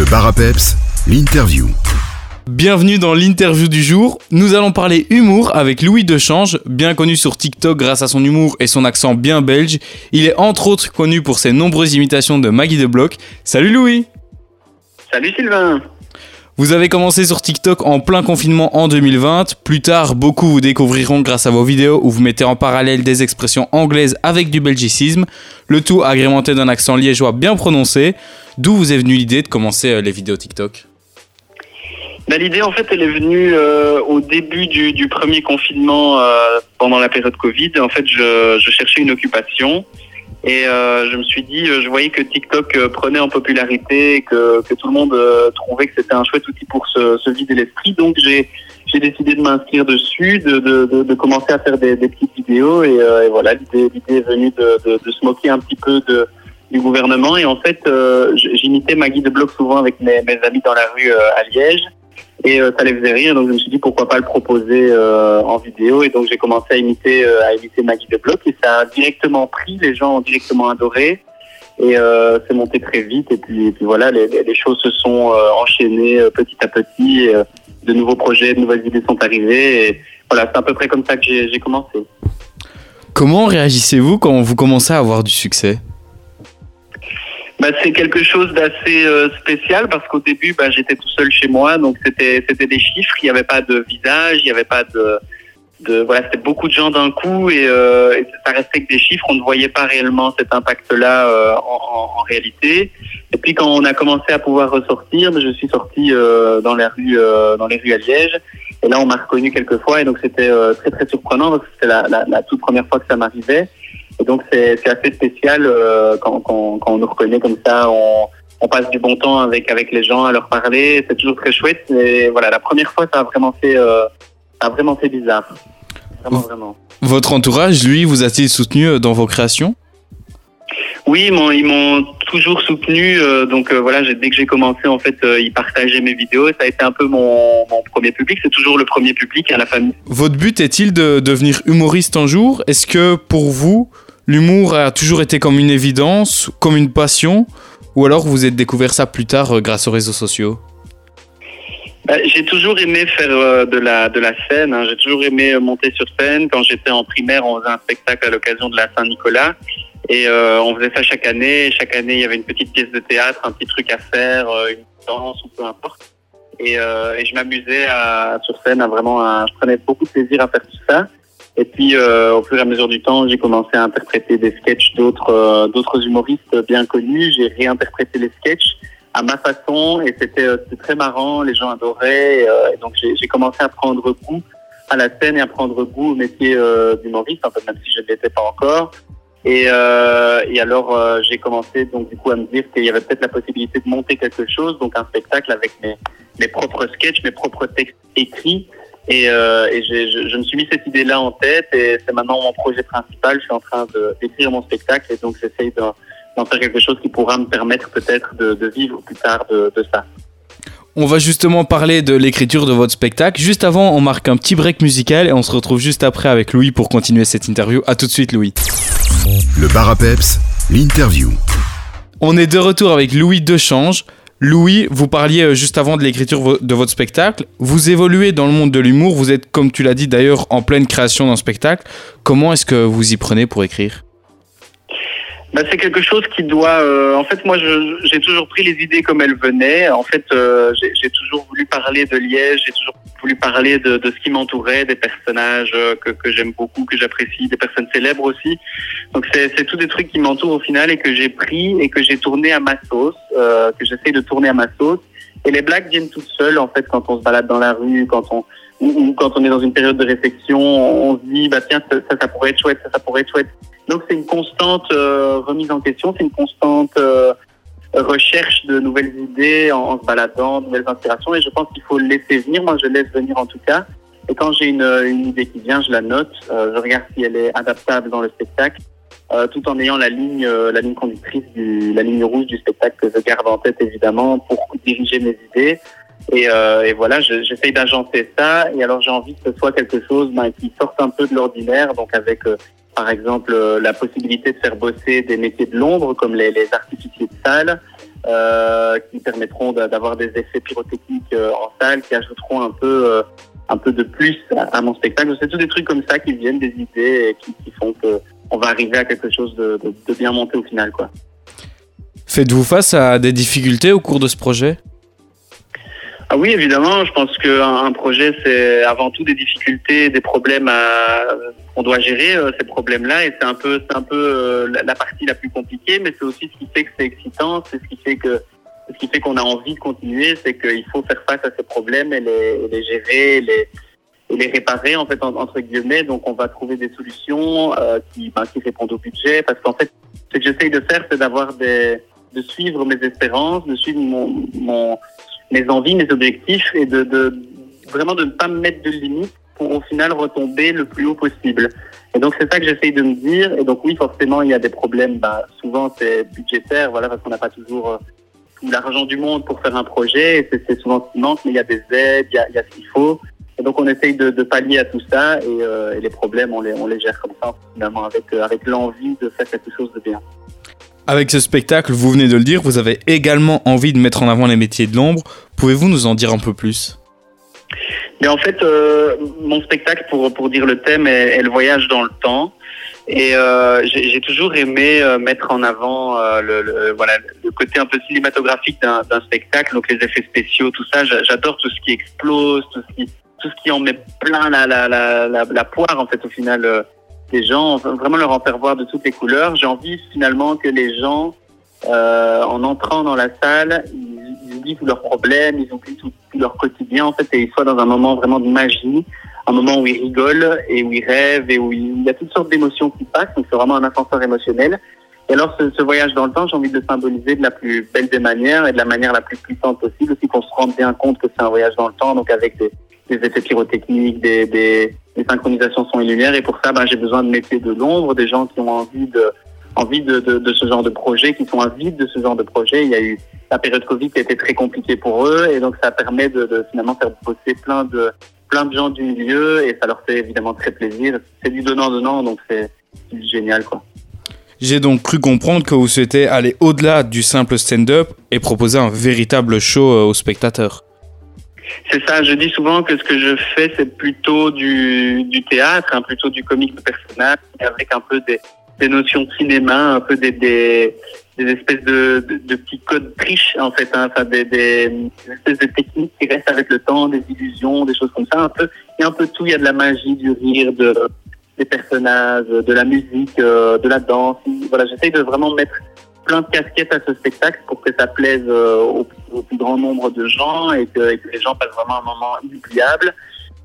Le bar à peps, l'interview. Bienvenue dans l'interview du jour. Nous allons parler humour avec Louis Dechange, bien connu sur TikTok grâce à son humour et son accent bien belge. Il est entre autres connu pour ses nombreuses imitations de Maggie de Bloch. Salut Louis Salut Sylvain Vous avez commencé sur TikTok en plein confinement en 2020. Plus tard, beaucoup vous découvriront grâce à vos vidéos où vous mettez en parallèle des expressions anglaises avec du belgicisme, le tout agrémenté d'un accent liégeois bien prononcé. D'où vous est venue l'idée de commencer euh, les vidéos TikTok? Bah, L'idée, en fait, elle est venue euh, au début du, premier confinement euh, pendant la période Covid. En fait, je cherchais une occupation et euh, je me suis dit, je voyais que TikTok euh, prenait en popularité, et que, que tout le monde euh, trouvait que c'était un chouette outil pour se, se vider l'esprit. Donc, j'ai j'ai décidé de m'inscrire dessus, de, de, de, de commencer à faire des, des petites vidéos. Et, euh, et voilà, l'idée est venue de, se moquer un petit peu du gouvernement. Et en fait, euh, j'imitais Maggie de Bloch souvent avec mes, mes amis dans la rue euh, à Liège. Et euh, ça les faisait rire, donc je me suis dit pourquoi pas le proposer euh, en vidéo. Et donc j'ai commencé à imiter, euh, à imiter Maggie de Bloch et ça a directement pris, les gens ont directement adoré. Et euh, c'est monté très vite. Et puis, voilà, les, choses se sont enchaînées petit à petit. Et, de nouveaux projets, de nouvelles idées sont arrivées. Et voilà, c'est à peu près comme ça que j'ai commencé. Comment réagissez-vous quand vous commencez à avoir du succès? Bah, c'est quelque chose d'assez euh, spécial parce qu'au début, bah, j'étais tout seul chez moi, donc c'était c'était des chiffres, il n'y avait pas de visage, il n'y avait pas de, de voilà, c'était beaucoup de gens d'un coup et, euh, ça restait que des chiffres, on ne voyait pas réellement cet impact-là euh, en, en, en réalité. Et puis quand on a commencé à pouvoir ressortir, je suis sorti euh, dans les rues euh, dans les rues à Liège et là on m'a reconnu quelques fois et donc c'était euh, très très surprenant parce que c'était la, la, la toute première fois que ça m'arrivait. Et donc c'est assez spécial euh, quand, quand, quand on nous reconnaît comme ça, on, on passe du bon temps avec avec les gens à leur parler, c'est toujours très chouette. Et voilà, la première fois ça a vraiment fait euh, ça a vraiment fait bizarre, vraiment vraiment. Votre entourage, lui, vous a-t-il soutenu euh, dans vos créations? Oui, ils m'ont toujours soutenu. euh, donc euh, voilà, dès que j'ai commencé en fait, euh, ils partageaient mes vidéos. Ça a été un peu mon, mon premier public. C'est toujours le premier public à la famille. Votre but est-il de devenir humoriste un jour? Est-ce que pour vous, l'humour a toujours été comme une évidence, comme une passion Ou alors vous êtes découvert ça plus tard euh, grâce aux réseaux sociaux? Bah, j'ai toujours aimé faire euh, de la de la scène. hein. J'ai toujours aimé euh, monter sur scène. Quand j'étais en primaire, on faisait un spectacle à l'occasion de la Saint-Nicolas. Et euh, on faisait ça chaque année. Chaque année, il y avait une petite pièce de théâtre, un petit truc à faire, euh, une danse ou peu importe. Et, euh, je m'amusais sur scène à vraiment, à- je prenais beaucoup de plaisir à faire tout ça. Et puis, euh, au fur et à mesure du temps, j'ai commencé à interpréter des sketchs d'autres euh, d'autres humoristes bien connus. J'ai réinterprété les sketchs à ma façon et c'était euh, très marrant. Les gens adoraient. Et, euh, donc, j'ai commencé à prendre goût à la scène et à prendre goût au métier euh, d'humoriste, en fait, même si je ne l'étais pas encore. Et, euh, et alors, euh, j'ai commencé donc du coup à me dire qu'il y avait peut-être la possibilité de monter quelque chose, donc un spectacle avec mes, mes propres sketchs, mes propres textes écrits. Et, euh, et je, je me suis mis cette idée-là en tête et c'est maintenant mon projet principal. Je suis en train d'écrire mon spectacle et donc j'essaye d'en faire quelque chose qui pourra me permettre peut-être de, de vivre plus tard de, de ça. On va justement parler de l'écriture de votre spectacle. Juste avant, on marque un petit break musical et on se retrouve juste après avec Louis pour continuer cette interview. A tout de suite Louis. Le bar à peps, l'interview. On est de retour avec Louis Dechange. Louis, vous parliez euh, juste avant de l'écriture de votre spectacle. Vous évoluez dans le monde de l'humour. Vous êtes, comme tu l'as dit d'ailleurs, en pleine création d'un spectacle. Comment est-ce que vous y prenez pour écrire? Bah, c'est quelque chose qui doit. euh, en fait, moi, j'ai toujours pris les idées comme elles venaient. En fait, euh, j'ai toujours voulu parler de Liège. Toujours voulu parler de, de ce qui m'entourait, des personnages euh, que, que j'aime beaucoup, que j'apprécie, des personnes célèbres aussi. Donc, c'est c'est tous des trucs qui m'entourent au final et que j'ai pris et que j'ai tourné à ma sauce, euh, que j'essaie de tourner à ma sauce. Et les blagues viennent toutes seules, en fait, quand on se balade dans la rue, quand on ou, quand on est dans une période de réflexion, on se dit bah tiens ça, ça, ça pourrait être chouette, ça, ça pourrait être chouette. Donc c'est une constante euh, remise en question, c'est une constante euh, recherche de nouvelles idées en, se baladant, de nouvelles inspirations. Et je pense qu'il faut laisser venir. Moi, je laisse venir en tout cas. Et quand j'ai une, une idée qui vient, je la note. Euh, je regarde si elle est adaptable dans le spectacle, euh, tout en ayant la ligne, euh, la ligne conductrice, du, la ligne rouge du spectacle que je garde en tête évidemment pour diriger mes idées. Et, voilà, je- j'essaye d'agencer ça. Et alors j'ai envie que ce soit quelque chose ben, qui sorte un peu de l'ordinaire, donc avec par exemple la possibilité de faire bosser des métiers de l'ombre comme les, les artificiers euh, qui permettront d'avoir des effets pyrotechniques euh, en salle, qui ajouteront un peu, euh, un peu de plus à, mon spectacle. C'est tous des trucs comme ça qui viennent des idées et qui, font que on va arriver à quelque chose de, de, de bien monté au final, quoi. Faites-vous face à des difficultés au cours de ce projet? Ah oui, évidemment. Je pense qu'un projet, c'est avant tout des difficultés, des problèmes à, on doit gérer euh, ces problèmes-là, et c'est un peu, c'est un peu euh, la, partie la plus compliquée, mais c'est aussi ce qui fait que c'est excitant, c'est ce qui fait que, ce qui fait qu'on a envie de continuer, c'est qu'il faut faire face à ces problèmes et les, les gérer, les, et les réparer en fait entre guillemets. Donc on va trouver des solutions euh, qui, ben, qui répondent au budget, parce qu'en fait, ce que j'essaye de faire, c'est d'avoir des, de suivre mes espérances, de suivre mon, mon mes envies, mes objectifs et de, de vraiment de ne pas me mettre de limites pour au final retomber le plus haut possible. Et donc c'est ça que j'essaye de me dire. Et donc oui, forcément, il y a des problèmes. Bah, souvent c'est budgétaire, voilà, parce qu'on n'a pas toujours euh, l'argent du monde pour faire un projet. Et c'est souvent ce qui manque, mais il y a des aides, il y a, il y a ce qu'il faut. Et donc on essaye de, de pallier à tout ça et, euh, et, les problèmes, on les, on les gère comme ça, finalement, avec, euh, avec l'envie de faire quelque chose de bien. Avec ce spectacle, vous venez de le dire, vous avez également envie de mettre en avant les métiers de l'ombre. Pouvez-vous nous en dire un peu plus? Mais en fait, euh, mon spectacle, pour, pour dire le thème, est, le voyage dans le temps. Et euh, j'ai toujours aimé euh, mettre en avant le, voilà, le côté un peu cinématographique d'un spectacle, donc les effets spéciaux, tout ça. J'adore tout ce qui explose, tout ce qui, en met plein la, la, la, la, la poire, en fait, au final les gens, vraiment leur en faire voir de toutes les couleurs. J'ai envie finalement que les gens, euh, en entrant dans la salle, ils, ils oublient tous leurs problèmes, ils oublient tout, tout, leur quotidien en fait, et ils soient dans un moment vraiment de magie, un moment où ils rigolent et où ils rêvent et où il y a toutes sortes d'émotions qui passent. Donc c'est vraiment un ascenseur émotionnel. Et alors ce, ce voyage dans le temps, j'ai envie de le symboliser de la plus belle des manières et de la manière la plus puissante possible, aussi qu'on se rende bien compte que c'est un voyage dans le temps, donc avec des, des effets pyrotechniques, des, des, des synchronisations son et lumière. Et pour ça, ben, j'ai besoin de métiers de l'ombre, des gens qui ont envie de envie de, ce genre de projet, qui sont avides de ce genre de projet. Il y a eu la période Covid qui a été très compliquée pour eux, et donc ça permet de, finalement faire bosser plein de plein de gens du milieu, et ça leur fait évidemment très plaisir. C'est du donnant donnant, donc c'est génial quoi. J'ai donc cru comprendre que vous souhaitez aller au-delà du simple stand-up et proposer un véritable show aux spectateurs. C'est ça, je dis souvent que ce que je fais, c'est plutôt du, du théâtre, hein, plutôt du comique de personnage, avec un peu des, notions de cinéma, un peu des, espèces de, petits codes triches, en fait, hein, enfin, des, des, espèces de techniques qui restent avec le temps, des illusions, des choses comme ça, un peu. Il y a un peu tout, il y a de la magie, du rire, de, des personnages, de la musique, euh, de la danse. Voilà, j'essaye de vraiment mettre plein de casquettes à ce spectacle pour que ça plaise euh, au, au, plus grand nombre de gens et que, et que, les gens passent vraiment un moment inoubliable.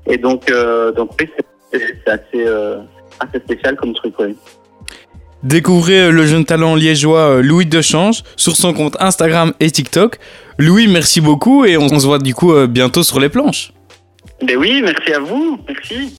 Et donc, euh, donc oui, c'est assez, euh, assez spécial comme truc, oui. Découvrez le jeune talent liégeois Louis Dechange sur son compte Instagram et TikTok. Louis, merci beaucoup et on se voit du coup bientôt sur les planches. Ben oui, merci à vous. Merci.